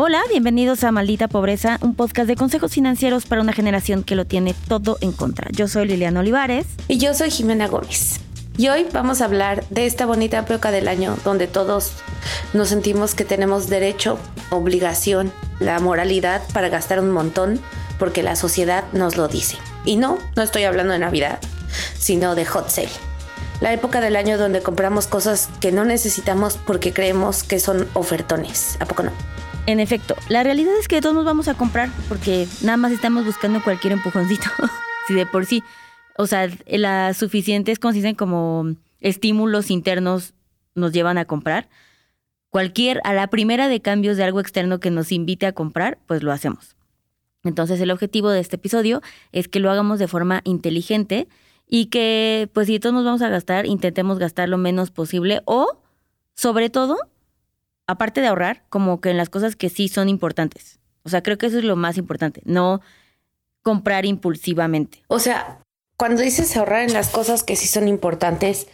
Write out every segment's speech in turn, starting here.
Hola, bienvenidos a Maldita Pobreza, un podcast de consejos financieros para una generación que lo tiene todo en contra. Yo soy Liliana Olivares. Y yo soy Jimena Gómez. Y hoy vamos a hablar de esta bonita época del año donde todos nos sentimos que tenemos derecho, obligación, la moralidad para gastar un montón porque la sociedad nos lo dice. Y no, no estoy hablando de Navidad, sino de hot sale. La época del año donde compramos cosas que no necesitamos porque creemos que son ofertones. ¿A poco no? En efecto, la realidad es que todos nos vamos a comprar porque nada más estamos buscando cualquier empujoncito. si de por sí. O sea, las suficientes consisten como estímulos internos nos llevan a comprar. Cualquier, a la primera de cambios de algo externo que nos invite a comprar, pues lo hacemos. Entonces el objetivo de este episodio es que lo hagamos de forma inteligente y que pues si todos nos vamos a gastar, intentemos gastar lo menos posible o sobre todo aparte de ahorrar, como que en las cosas que sí son importantes. O sea, creo que eso es lo más importante, no comprar impulsivamente. O sea, cuando dices ahorrar en las cosas que sí son importantes,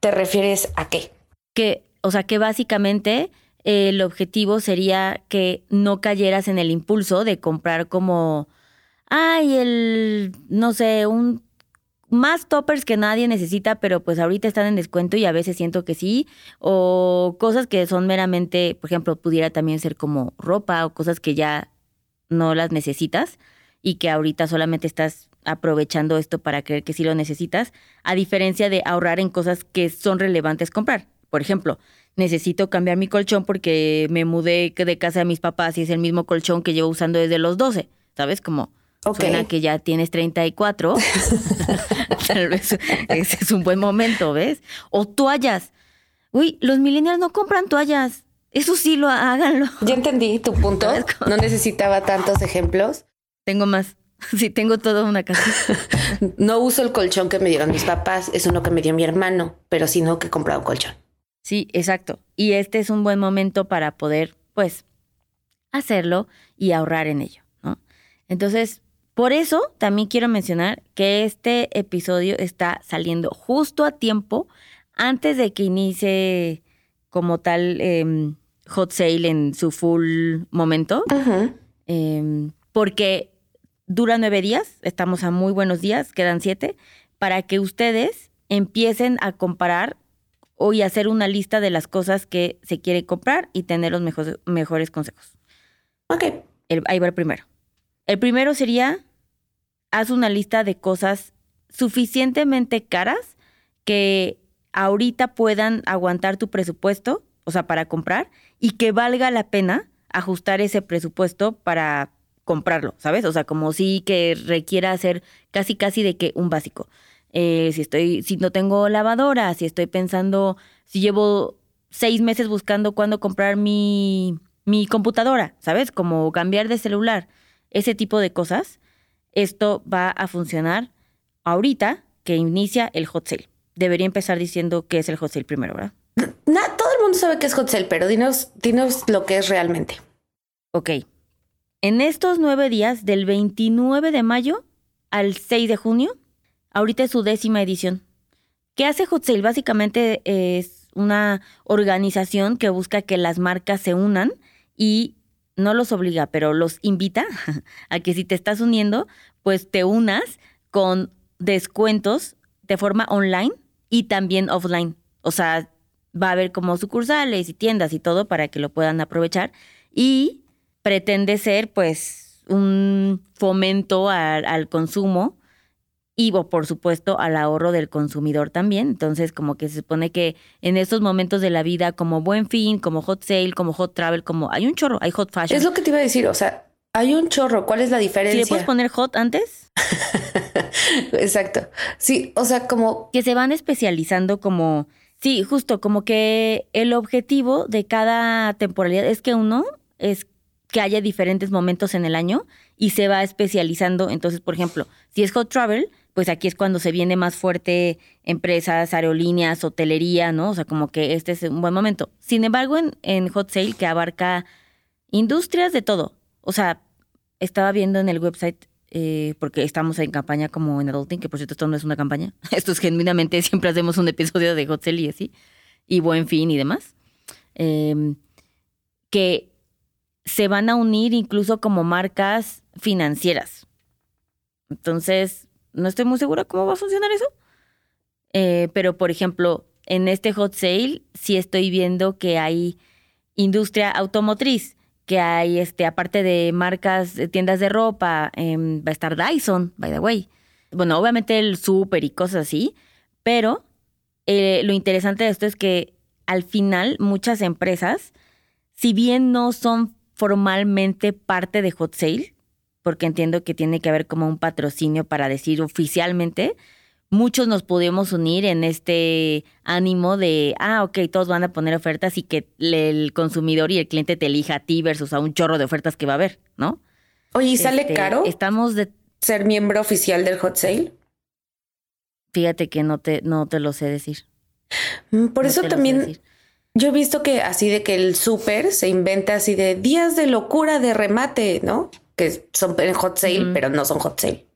¿te refieres a qué? Que, o sea, que básicamente eh, el objetivo sería que no cayeras en el impulso de comprar como, ay, el, no sé, un más toppers que nadie necesita, pero pues ahorita están en descuento y a veces siento que sí, o cosas que son meramente, por ejemplo, pudiera también ser como ropa o cosas que ya no las necesitas y que ahorita solamente estás aprovechando esto para creer que sí lo necesitas, a diferencia de ahorrar en cosas que son relevantes comprar. Por ejemplo, necesito cambiar mi colchón porque me mudé de casa de mis papás y es el mismo colchón que llevo usando desde los 12, ¿sabes? Como Suena que ya tienes 34. Tal vez ese es un buen momento, ¿ves? O toallas. Uy, los millennials no compran toallas. Eso sí lo háganlo. Ya entendí tu punto. No necesitaba tantos ejemplos. Tengo más. Sí, tengo toda una casa. no uso el colchón que me dieron mis papás, es uno que me dio mi hermano, pero sí no que he comprado un colchón. Sí, exacto. Y este es un buen momento para poder, pues, hacerlo y ahorrar en ello, ¿no? Entonces, por eso también quiero mencionar que este episodio está saliendo justo a tiempo antes de que inicie como tal em, hot sale en su full momento. Em, porque dura nueve días, estamos a muy buenos días, quedan siete, para que ustedes empiecen a comparar o y hacer una lista de las cosas que se quiere comprar y tener los mejores, mejores consejos. Ok. ahí va el primero. El primero sería haz una lista de cosas suficientemente caras que ahorita puedan aguantar tu presupuesto, o sea, para comprar, y que valga la pena ajustar ese presupuesto para comprarlo, ¿sabes? O sea, como sí que requiera hacer casi casi de que un básico. Eh, si estoy, si no tengo lavadora, si estoy pensando, si llevo seis meses buscando cuándo comprar mi, mi computadora, ¿sabes? Como cambiar de celular, ese tipo de cosas esto va a funcionar ahorita que inicia el hot sale. Debería empezar diciendo qué es el hot sale primero, ¿verdad? todo el mundo sabe que es hot sale, pero dinos, dinos lo que es realmente. Ok. En estos nueve días, del 29 de mayo al 6 de junio, ahorita es su décima edición. ¿Qué hace Hot Sale? Básicamente es una organización que busca que las marcas se unan y no los obliga, pero los invita a que si te estás uniendo, pues te unas con descuentos de forma online y también offline. O sea, va a haber como sucursales y tiendas y todo para que lo puedan aprovechar. Y pretende ser pues un fomento al, consumo y por supuesto al ahorro del consumidor también. Entonces como que se supone que en estos momentos de la vida como buen fin, como hot sale, como hot travel, como hay un chorro, hay hot fashion. Es lo que te iba a decir, o sea, hay un chorro, ¿cuál es la diferencia? ¿Le puedes poner hot antes? Exacto. Sí, o sea, como... Que se van especializando como... Sí, justo, como que el objetivo de cada temporalidad es que uno es que haya diferentes momentos en el año y se va especializando. Entonces, por ejemplo, si es hot travel, pues aquí es cuando se viene más fuerte empresas, aerolíneas, hotelería, ¿no? O sea, como que este es un buen momento. Sin embargo, en, en Hot Sale, que abarca industrias de todo, o sea, estaba viendo en el website, eh, porque estamos en campaña como en Adulting, que por cierto esto no es una campaña, esto es genuinamente, siempre hacemos un episodio de Hot Sale y así, y Buen Fin y demás, em, que se van a unir incluso como marcas financieras. Entonces, no estoy muy segura cómo va a funcionar eso. Eh, pero, por ejemplo, en este hot sale sí estoy viendo que hay industria automotriz, que hay, este, aparte de marcas, de tiendas de ropa, em, va a estar Dyson, by the way. Bueno, obviamente el súper y cosas así, pero eh, lo interesante de esto es que al final muchas empresas, si bien no son formalmente parte de Hot Sale, porque entiendo que tiene que haber como un patrocinio para decir oficialmente, muchos nos podemos unir en este ánimo de, ah, ok, todos van a poner ofertas y que el consumidor y el cliente te elija a ti versus a un chorro de ofertas que va a haber, ¿no? Oye, ¿y sale Este, caro Estamos de... ser miembro oficial del hot sale? Fíjate que no te, no te lo sé decir. Mm, Por No eso también yo he visto que así de que el súper se inventa así de días de locura de remate, ¿no? Que son en hot sale, pero no son hot sale.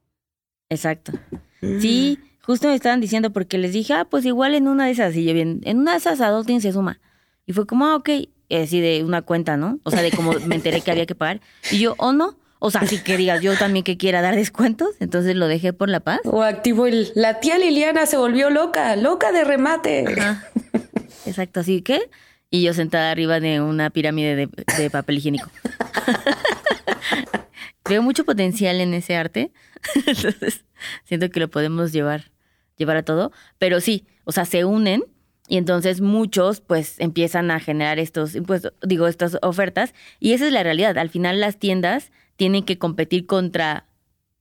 Exacto. Sí, justo me estaban diciendo porque les dije, ah, pues igual en una de esas, y yo bien, en una de esas Adulting se suma. Y fue como, ah, ok, así de una cuenta, ¿no? O sea, de cómo me enteré que había que pagar. Y yo, oh, no. O sea, sí que digas yo también que quiera dar descuentos, entonces lo dejé por la paz. O activo el la tía Liliana se volvió loca, loca de remate. Ajá. Exacto, así que. Y yo sentada arriba de una pirámide de, de papel higiénico. Veo mucho potencial en ese arte. Entonces, siento que lo podemos llevar, llevar a todo. Pero sí, o sea, se unen y entonces muchos pues empiezan a generar estos impuestos, digo, estas ofertas. Y esa es la realidad. Al final las tiendas tienen que competir contra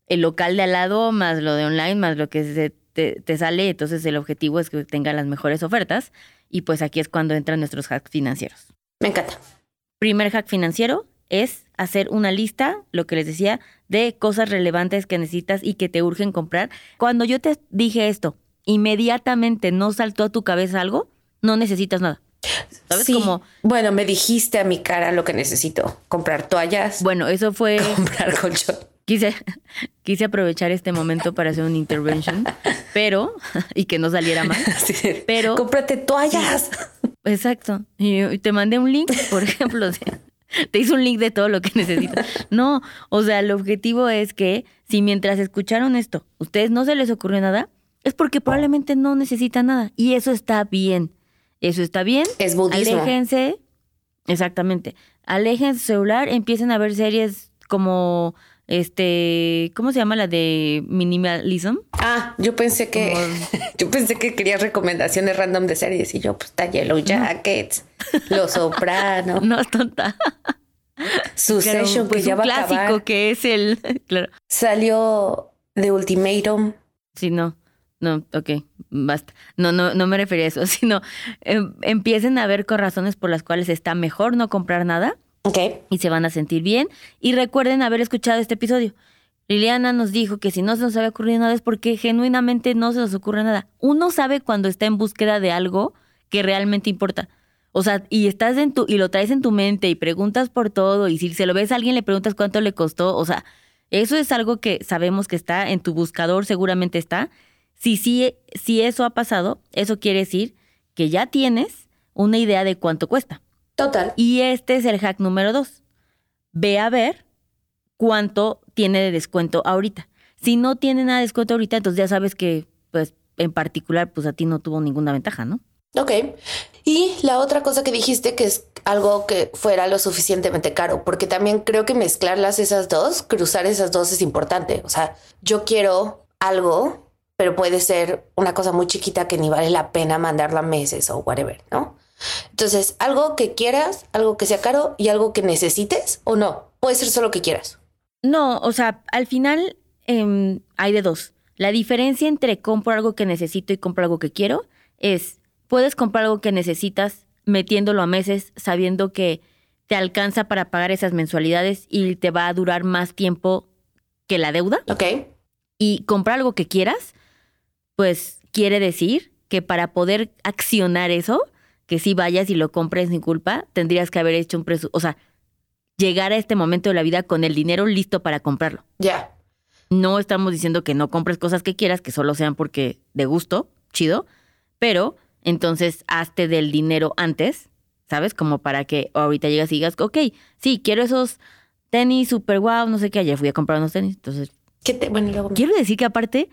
el local de al lado, más lo de online, más lo que se te, te sale. Entonces el objetivo es que tengan las mejores ofertas. Y pues aquí es cuando entran nuestros hacks financieros. Me encanta. Primer hack financiero es hacer una lista, lo que les decía, de cosas relevantes que necesitas y que te urgen comprar. Cuando yo te dije esto, inmediatamente no saltó a tu cabeza algo, no necesitas nada. ¿Sabes? Sí. Como, Bueno, me dijiste a mi cara lo que necesito. Comprar toallas, bueno, eso fue, comprar colchón. quise, quise aprovechar este momento para hacer una intervention, pero, y que no saliera mal. De, Pero- cómprate toallas. Exacto. Y y te mandé un link, por ejemplo. de- te hice un link de todo lo que necesitas. No, o sea, el objetivo es que si mientras escucharon esto, ustedes no se les ocurrió nada, es porque probablemente no necesitan nada. Y eso está bien. Eso está bien. Es budismo. Aléjense. Exactamente. Aléjense su celular, empiecen a ver series como este, ¿cómo se llama la de minimalism? Ah, yo pensé que yo pensé que querías recomendaciones random de series y yo pues está Yellow Jackets, Los Soprano, No es tonta. Succession pues que ya un va a clásico acabar. que es el, claro. Salió The Ultimatum. Sí, no. No, ok, basta. No, no, no me refería a eso, sino em, empiecen a ver con razones por las cuales está mejor no comprar nada Ok. y se van a sentir bien. Y recuerden haber escuchado este episodio. Liliana nos dijo que si no se nos había ocurrido nada es porque genuinamente no se nos ocurre nada. Uno sabe cuando está en búsqueda de algo que realmente importa. O sea, y estás en tu, y lo traes en tu mente y preguntas por todo, y si se lo ves a alguien le preguntas cuánto le costó. O sea, eso es algo que sabemos que está en tu buscador, seguramente está. Si, si, si eso ha pasado, eso quiere decir que ya tienes una idea de cuánto cuesta. Total. Y este es el hack número dos. Ve a ver cuánto tiene de descuento ahorita. Si no tiene nada de descuento ahorita, entonces ya sabes que pues en particular, pues a ti no tuvo ninguna ventaja, ¿no? Ok. Y la otra cosa que dijiste que es algo que fuera lo suficientemente caro, porque también creo que mezclarlas esas dos, cruzar esas dos es importante. O sea, yo quiero algo, pero puede ser una cosa muy chiquita que ni vale la pena mandarla meses o whatever, ¿no? Entonces, algo que quieras, algo que sea caro y algo que necesites o no. Puede ser solo que quieras. No, o sea, al final em, hay de dos. La diferencia entre compro algo que necesito y compro algo que quiero es, puedes comprar algo que necesitas metiéndolo a meses, sabiendo que te alcanza para pagar esas mensualidades y te va a durar más tiempo que la deuda. Ok. Y comprar algo que quieras, pues quiere decir que para poder accionar eso, que si vayas y lo compres sin culpa, tendrías que haber hecho un presupuesto, o sea, llegar a este momento de la vida con el dinero listo para comprarlo. Ya. No estamos diciendo que no compres cosas que quieras, que solo sean porque de gusto, chido, pero entonces hazte del dinero antes, ¿sabes? Como para que ahorita llegas y digas, ok, sí, quiero esos tenis super guau, no sé qué, ayer fui a comprar unos tenis, entonces... ¿Qué te, bueno, y luego me- Quiero decir que aparte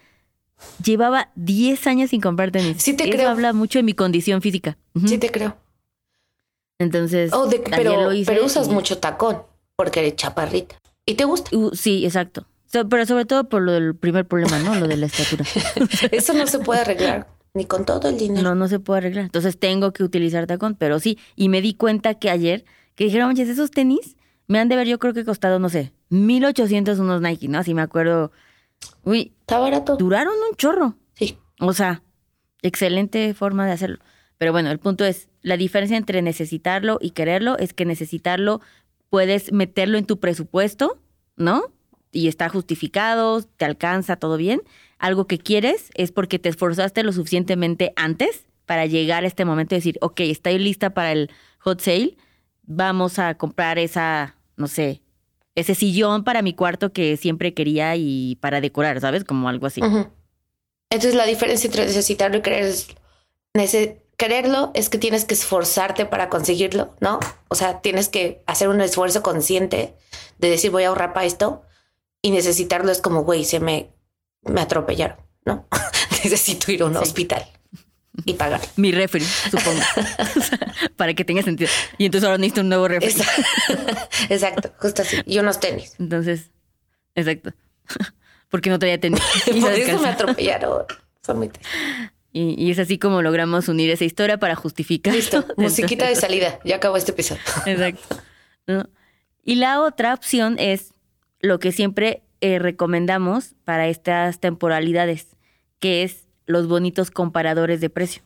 llevaba 10 años sin comprar tenis. Sí te Eso creo. habla mucho de mi condición física. Sí te creo. Entonces, Oh, de- pero, lo hice pero usas y- mucho tacón porque eres chaparrita. ¿Y te gusta? Uh, sí, exacto. So- pero sobre todo por lo del primer problema, ¿no? Lo de la estatura. Eso no se puede arreglar ni con todo el dinero. No, no se puede arreglar. Entonces tengo que utilizar tacón, pero sí. Y me di cuenta que ayer, que dijeron, oye, esos tenis me han de ver, yo creo que costado, no sé, 1800 unos Nike, ¿no? Así me acuerdo. Uy, Está barato. duraron un chorro. Sí. O sea, excelente forma de hacerlo. Pero bueno, el punto es, la diferencia entre necesitarlo y quererlo es que necesitarlo puedes meterlo en tu presupuesto, ¿no? Y está justificado, te alcanza, todo bien. Algo que quieres es porque te esforzaste lo suficientemente antes para llegar a este momento y decir, ok, estoy lista para el hot sale, vamos a comprar esa, no sé, ese sillón para mi cuarto que siempre quería y para decorar, ¿sabes? Como algo así. Entonces la diferencia entre necesitarlo y querer es nece- quererlo es que tienes que esforzarte para conseguirlo, ¿no? O sea, tienes que hacer un esfuerzo consciente de decir voy a ahorrar para esto y necesitarlo es como, güey, se me, me atropellaron, ¿no? Necesito ir a un Sí. hospital y pagar. Mi refri, supongo. Para que tenga sentido. Y entonces ahora necesito un nuevo refri. Exacto, Exacto, justo así. Y unos tenis. Entonces, exacto. Porque no traía tenis. Y, Por eso me atropellaron. Son muy tristes. Y- y es así como logramos unir esa historia para justificar. Listo, musiquita de salida. Ya acabó este episodio. Exacto. ¿No? Y la otra opción es lo que siempre eh, recomendamos para estas temporalidades, que es los bonitos comparadores de precio.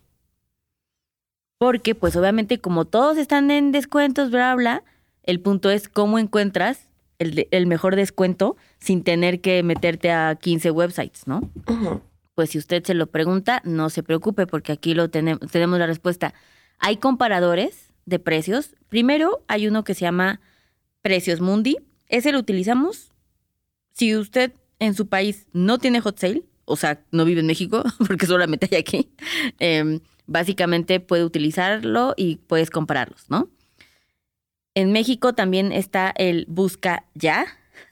Porque, pues obviamente, como todos están en descuentos, bla, bla, el punto es cómo encuentras el, de- el mejor descuento sin tener que meterte a 15 websites, ¿no? Pues si usted se lo pregunta, no se preocupe porque aquí lo tenemos, tenemos la respuesta. Hay comparadores de precios. Primero hay uno que se llama Precios Mundi. Ese lo utilizamos si usted en su país no tiene hot sale, o sea, no vive en México, porque solamente hay aquí, em, básicamente puede utilizarlo y puedes compararlos, ¿no? En México también está el Busca Ya,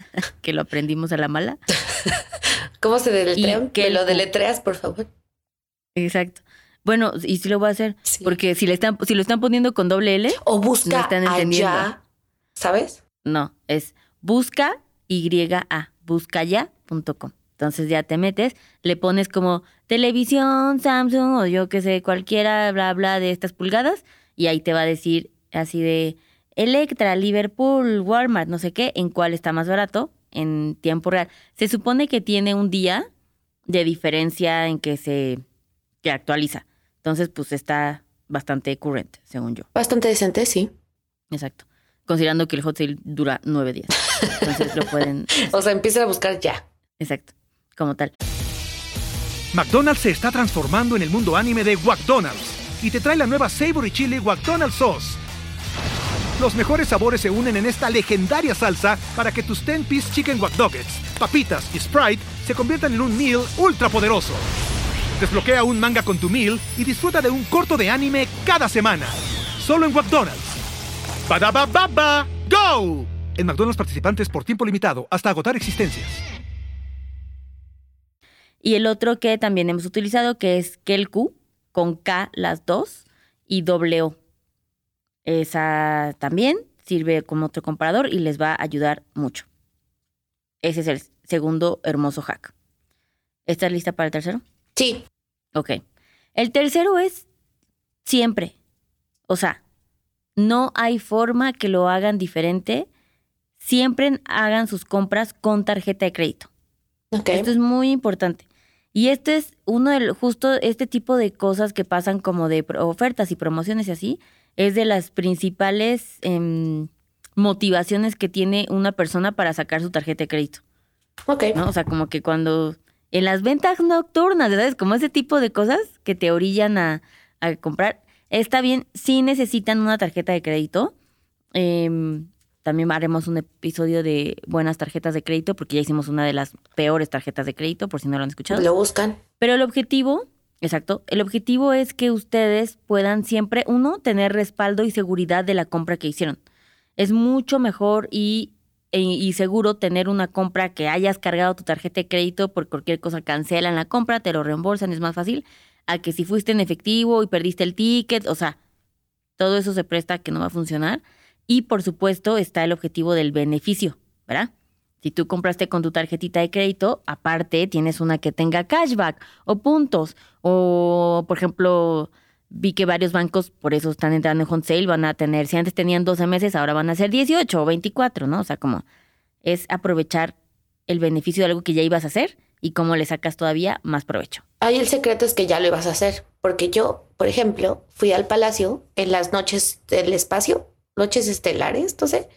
que lo aprendimos a la mala. ¿Cómo se Y deletrean? que lo el- deletreas, por favor. Exacto. Bueno, y sí lo voy a hacer, Sí. porque si le están, si lo están poniendo con doble L, O No busca están entendiendo. allá, ¿sabes? no, es busca YA, buscaya.com. Entonces ya te metes, le pones como televisión, Samsung o yo que sé, cualquiera, bla, bla, de estas pulgadas, y ahí te va a decir así de Electra, Liverpool, Walmart, no sé qué, en cuál está más barato en tiempo real. Se supone que tiene un día de diferencia en que se que actualiza. Entonces, pues está bastante current, según yo. Bastante decente, sí. Exacto. Considerando que el hot sale dura nueve días. Entonces lo pueden. O sea, empieza a buscar ya. Exacto. Como tal. McDonald's se está transformando en el mundo anime de McDonald's y te trae la nueva Savory Chili McDonald's Sauce. Los mejores sabores se unen en esta legendaria salsa para que tus 10-piece chicken wack papitas y Sprite se conviertan en un meal ultra poderoso. Desbloquea un manga con tu meal y disfruta de un corto de anime cada semana. Solo en McDonald's. Badaba baba, go! En McDonald's participantes por tiempo limitado hasta agotar existencias. Y el otro que también hemos utilizado, que es Kelku, con K las dos, y doble O. Esa también sirve como otro comparador y les va a ayudar mucho. Ese es el segundo hermoso hack. ¿Estás lista para el tercero? Sí. Ok. El tercero es siempre. O sea, no hay forma que lo hagan diferente. Siempre hagan sus compras con tarjeta de crédito. Ok. Esto es muy importante. Y este es uno de justo este tipo de cosas que pasan como de ofertas y promociones y así, es de las principales em, motivaciones que tiene una persona para sacar su tarjeta de crédito. Ok. ¿no? O sea, como que cuando en las ventas nocturnas, ¿sabes? Como ese tipo de cosas que te orillan a, a comprar. Está bien, si necesitan una tarjeta de crédito. Em, también haremos un episodio de buenas tarjetas de crédito, porque ya hicimos una de las peores tarjetas de crédito, por si no lo han escuchado. Lo buscan. Pero el objetivo, exacto, el objetivo es que ustedes puedan siempre, uno, tener respaldo y seguridad de la compra que hicieron. Es mucho mejor y, e- y seguro tener una compra que hayas cargado tu tarjeta de crédito por cualquier cosa, cancelan la compra, te lo reembolsan, es más fácil, a que si fuiste en efectivo y perdiste el ticket, o sea, todo eso se presta que no va a funcionar. Y por supuesto está el objetivo del beneficio, ¿verdad? Si tú compraste con tu tarjetita de crédito, aparte tienes una que tenga cashback o puntos. O, por ejemplo, vi que varios bancos por eso están entrando en home sale, van a tener, si antes tenían 12 meses, ahora van a ser 18 o 24, ¿no? O sea, como es aprovechar el beneficio de algo que ya ibas a hacer y cómo le sacas todavía más provecho. Ahí el secreto es que ya lo ibas a hacer. Porque yo, por ejemplo, fui al palacio en las noches del espacio, noches estelares, no sé.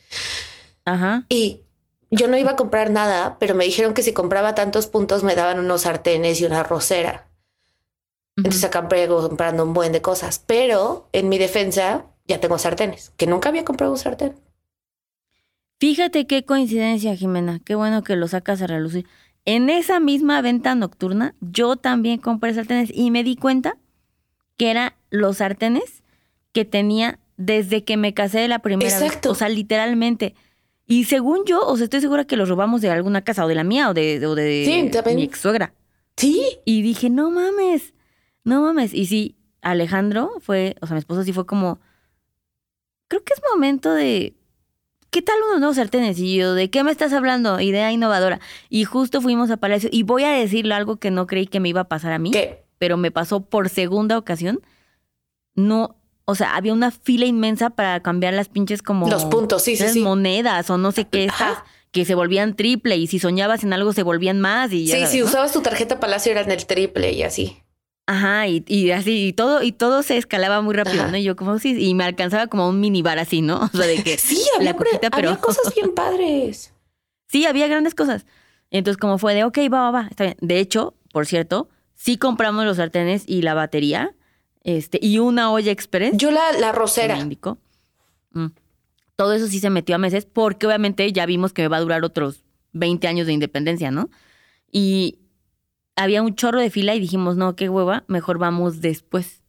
Ajá. Y yo no iba a comprar nada, pero me dijeron que si compraba tantos puntos me daban unos sartenes y una arrocera. Entonces acabé comprando un buen de cosas. Pero en mi defensa ya tengo sartenes, que nunca había comprado un sartén. Fíjate qué coincidencia, Jimena. Qué bueno que lo sacas a relucir. En esa misma venta nocturna, yo también compré sartenes y me di cuenta que eran los sartenes que tenía desde que me casé de la primera Exacto. vez. O sea, literalmente. Y según yo, o sea, estoy segura que los robamos de alguna casa, o de la mía, o de, o de Sí, también. mi ex suegra. Sí, Y dije, no mames, no mames. Y sí, Alejandro fue, o sea, mi esposo sí fue como, creo que es momento de, ¿qué tal unos nuevos sartenes? Y yo, ¿de qué me estás hablando? Idea innovadora. Y justo fuimos a Palacio, y voy a decirle algo que no creí que me iba a pasar a mí, que pero me pasó por segunda ocasión. No, o sea, había una fila inmensa para cambiar las pinches como... los puntos, sí, sí, sí. monedas o no sé qué Ajá. estas, que se volvían triple, y si soñabas en algo se volvían más, y ya Sí, sabes, si ¿no? usabas tu tarjeta palacio era en el triple y así. Ajá, y, y así, y todo, y todo se escalaba muy rápido, Ajá. ¿no? Y yo como sí, y me alcanzaba como un minibar así, ¿no? O sea, de que Sí, había, la coquita, había pero cosas bien padres. sí, había grandes cosas. Entonces, como fue de, ok, va, va, va, está bien. De hecho, por cierto, sí compramos los sartenes y la batería, este, y una olla express. Yo la, la que me rosera. indicó. Mm. Todo eso sí se metió a meses, porque obviamente ya vimos que me va a durar otros 20 años de independencia, ¿no? Y había un chorro de fila y dijimos, no, qué hueva, mejor vamos después.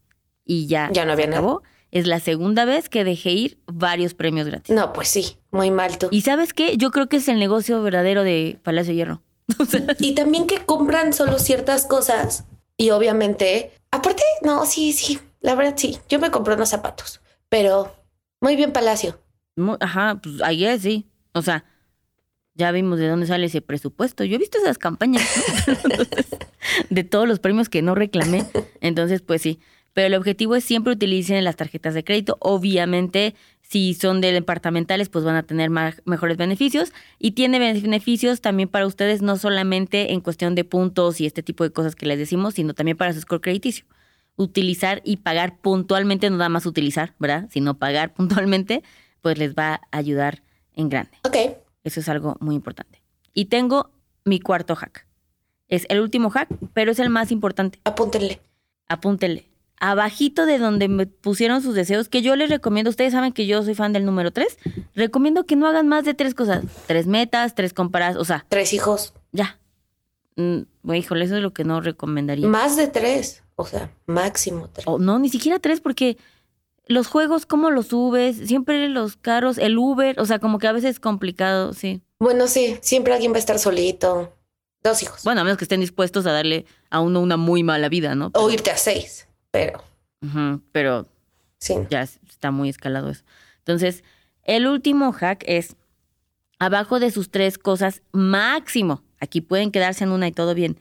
Y ya, Ya no había se nada. acabó. Es la segunda vez que dejé ir varios premios gratis. No, pues sí, muy mal tú. Y sabes qué? Yo creo que es el negocio verdadero de Palacio de Hierro. Y también que compran solo ciertas cosas. Y obviamente, aparte, no, sí, sí, la verdad sí. Yo me compré unos zapatos, pero muy bien Palacio. mu- ajá, pues ayer sí. O sea, ya vimos de dónde sale ese presupuesto. Yo he visto esas campañas de todos los premios que no reclamé. Entonces, pues sí. Pero el objetivo es siempre utilicen las tarjetas de crédito. Obviamente, si son de departamentales, pues van a tener mejores beneficios. Y tiene beneficios también para ustedes, no solamente en cuestión de puntos y este tipo de cosas que les decimos, sino también para su score crediticio. Utilizar y pagar puntualmente, no nada más utilizar, ¿verdad? Sino pagar puntualmente, pues les va a ayudar en grande. Ok, Eso es algo muy importante. Y tengo mi cuarto hack. Es el último hack, pero es el más importante. apúntenle. Apúntenle. Abajito de donde me pusieron sus deseos, que yo les recomiendo, ustedes saben que yo soy fan del número 3, recomiendo que no hagan más de tres cosas. Tres metas, tres compras, o sea, Tres hijos, ya. Mm, bueno, híjole, eso es lo que no recomendaría. más de tres. O sea, máximo tres. No, ni siquiera tres, porque los juegos, ¿cómo los subes? Siempre los caros, el Uber, o sea, como que a veces es complicado, sí. Bueno, sí, siempre alguien va a estar solito. Dos hijos. Bueno, a menos que estén dispuestos a darle a uno una muy mala vida, ¿no? O irte a seis, pero pero sí. ya es- está muy escalado eso. Entonces, el último hack es abajo de sus tres cosas máximo. Aquí pueden quedarse en una y todo bien.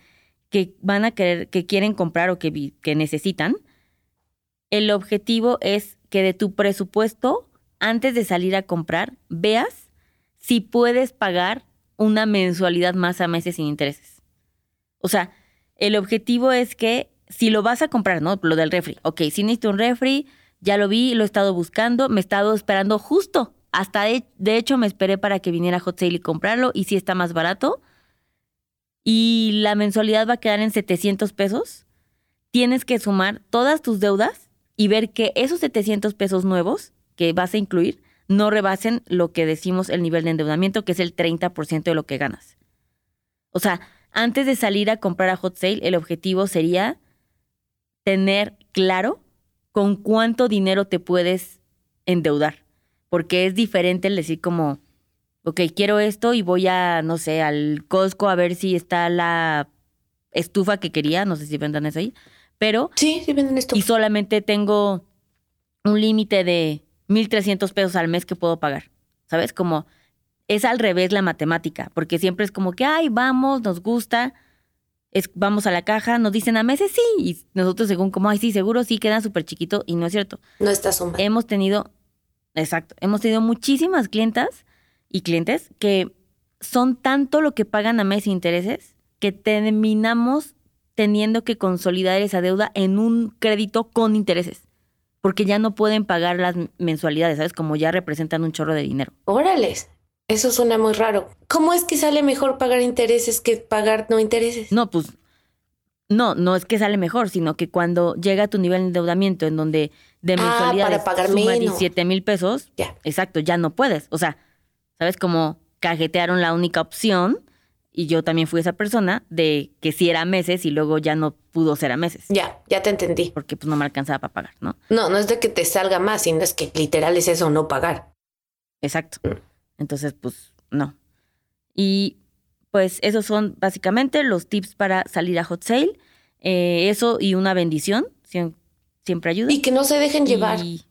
Que van a querer, que quieren comprar o que, que necesitan. El objetivo es que de tu presupuesto, antes de salir a comprar, veas si puedes pagar una mensualidad más a meses sin intereses. O sea, el objetivo es que si lo vas a comprar, ¿no? Lo del refri. Ok, si necesito un refri, ya lo vi, lo he estado buscando, me he estado esperando justo. Hasta de, de hecho me esperé para que viniera Hot Sale y comprarlo y sí está más barato. Y la mensualidad va a quedar en 700 pesos. Tienes que sumar todas tus deudas y ver que esos 700 pesos nuevos que vas a incluir no rebasen lo que decimos el nivel de endeudamiento, que es el 30% de lo que ganas. O sea, antes de salir a comprar a Hot Sale, el objetivo sería tener claro con cuánto dinero te puedes endeudar. Porque es diferente el decir como, ok, quiero esto y voy a, no sé, al Costco a ver si está la estufa que quería, no sé si vendan eso ahí, pero Sí, sí venden esto. y solamente tengo un límite de 1.300 pesos al mes que puedo pagar. ¿Sabes? Como es al revés la matemática, porque siempre es como que, ay, vamos, nos gusta, es, vamos a la caja, nos dicen a meses sí, y nosotros según como, ay, sí, seguro sí, queda súper chiquito, y no es cierto. No está sumando. Hemos tenido, exacto, hemos tenido muchísimas clientas y clientes que son tanto lo que pagan a mes intereses que terminamos teniendo que consolidar esa deuda en un crédito con intereses, porque ya no pueden pagar las mensualidades, ¿sabes? Como ya representan un chorro de dinero. Órales. Eso suena muy raro. ¿Cómo es que sale mejor pagar intereses que pagar no intereses? No, pues no, no es que sale mejor, sino que cuando llega a tu nivel de endeudamiento en donde de Ah, mensualidades para pagar suma menos. 17 mil pesos, Ya. exacto, ya no puedes. O sea, ¿sabes? Como cajetearon la única opción y yo también fui esa persona de que sí era meses y luego ya no pudo ser a meses. Ya, ya te entendí. Porque pues no me alcanzaba para pagar, ¿no? No, no es de que te salga más, sino es que literal es eso, no pagar. Exacto. Siempre pues no. Y pues esos son básicamente los tips para salir a hot sale. Eh, eso y una bendición siem- siempre ayuda. Y que no se dejen llevar Y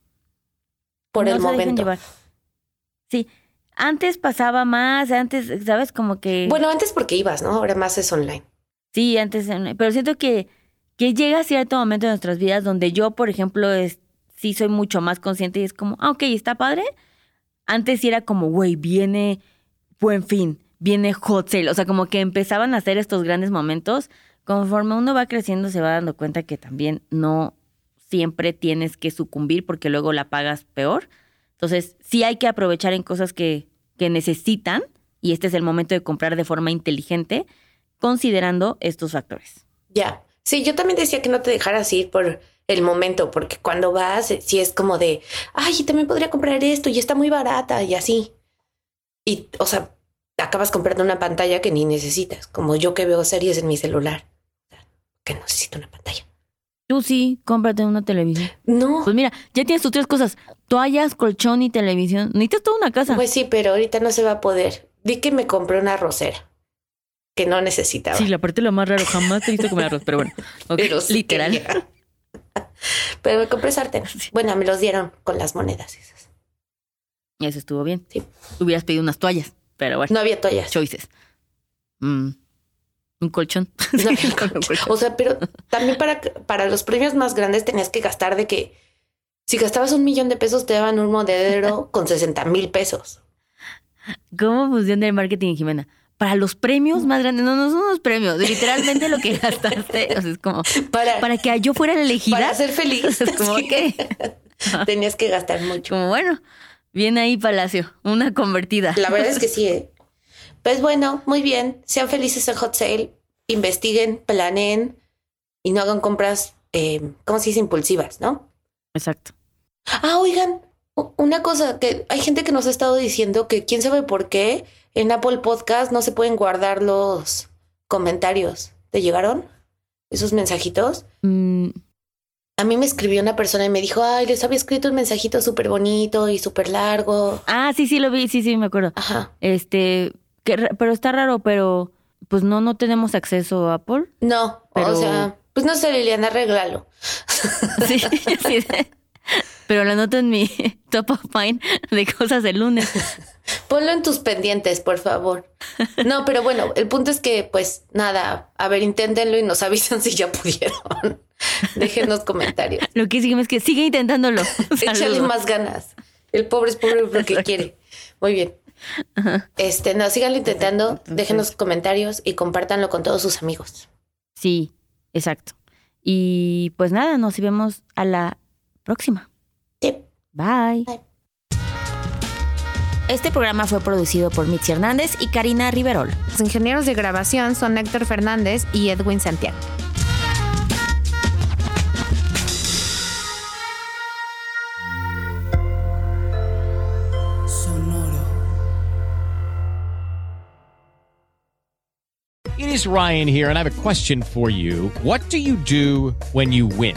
por no el se dejen momento. llevar. Sí, antes pasaba más, antes, ¿sabes? Como que... Bueno, antes porque ibas, ¿no? Ahora más es online. Sí, antes, en- pero siento que, que llega cierto momento de nuestras vidas donde yo, por ejemplo, es, sí soy mucho más consciente y es como, ah, ok, está padre. Antes era como, güey, viene buen fin, viene hot sale. O sea, como que empezaban a hacer estos grandes momentos. Conforme uno va creciendo, se va dando cuenta que también no siempre tienes que sucumbir porque luego la pagas peor. Entonces, sí hay que aprovechar en cosas que, que necesitan y este es el momento de comprar de forma inteligente considerando estos factores. Ya. Sí, yo también decía que no te dejaras ir por el momento, porque cuando vas, eh, sí es como de, ay, también podría comprar esto y está muy barata y así. Y, o sea, acabas comprando una pantalla que ni necesitas, como yo que veo series en mi celular, que necesito una pantalla. Tú sí, cómprate una televisión. No, Pues mira, ya tienes tus tres cosas. Toallas, colchón y televisión. Necesitas toda una casa. pues sí, pero ahorita no se va a poder. Di que me compré una rosera que no necesitaba. sí, la parte lo más raro. Jamás te he visto comer arroz, pero bueno. Pero sí literal. quería. Pero me compré sartén. Bueno, me los dieron con las monedas esas. Eso estuvo bien. Sí. Hubieras pedido unas toallas, pero bueno. No había toallas. Choices. Mm, un colchón. No había Sí, con un colchón. O sea, pero también para, para los premios más grandes tenías que gastar de que si gastabas un millón de pesos te daban un monedero con 60 mil pesos. ¿Cómo funciona el marketing, Jimena? Para los premios más grandes, no, no son los premios, literalmente lo que gastaste, o sea, es como, Para, para que yo fuera la elegida. para ser feliz. Es como, que tenías que gastar mucho. Como bueno, viene ahí Palacio, una convertida. La verdad es que sí. ¿eh? Pues bueno, muy bien. Sean felices en Hot Sale. Investiguen, planeen y no hagan compras, eh, ¿cómo se dice? Impulsivas, ¿no? Exacto. Ah, oigan, una cosa que hay gente que nos ha estado diciendo que quién sabe por qué en Apple Podcast no se pueden guardar los comentarios. ¿Te llegaron esos mensajitos? Mm, A mí me escribió una persona y me dijo, ay, les había escrito un mensajito súper bonito y súper largo. ah, sí, sí, lo vi, sí, sí, me acuerdo. Ajá. Este, que pero está raro, pero pues no, no tenemos acceso a Apple. No, Pero- o sea, pues no sé, Liliana, arréglalo. Sí, sí. Pero lo anoto en mi top of mind de cosas del lunes. Ponlo en tus pendientes, por favor. No, pero bueno, el punto es que, pues nada, a ver, inténtenlo y nos avisan si ya pudieron. Déjenos comentarios. Lo que hicimos es que sigue intentándolo. Échale más ganas. El pobre es pobre porque quiere. Muy bien. Este, no, síganlo intentando, déjenos comentarios y compártanlo con todos sus amigos. Sí, exacto. Y pues nada, nos vemos a la próxima. Sí. Bye. Bye. Este programa fue producido por Mitzi Hernández y Karina Riverol. Los ingenieros de grabación son Héctor Fernández y Edwin Santiago. It is Ryan here, and I have a question for you. What do you do when you win?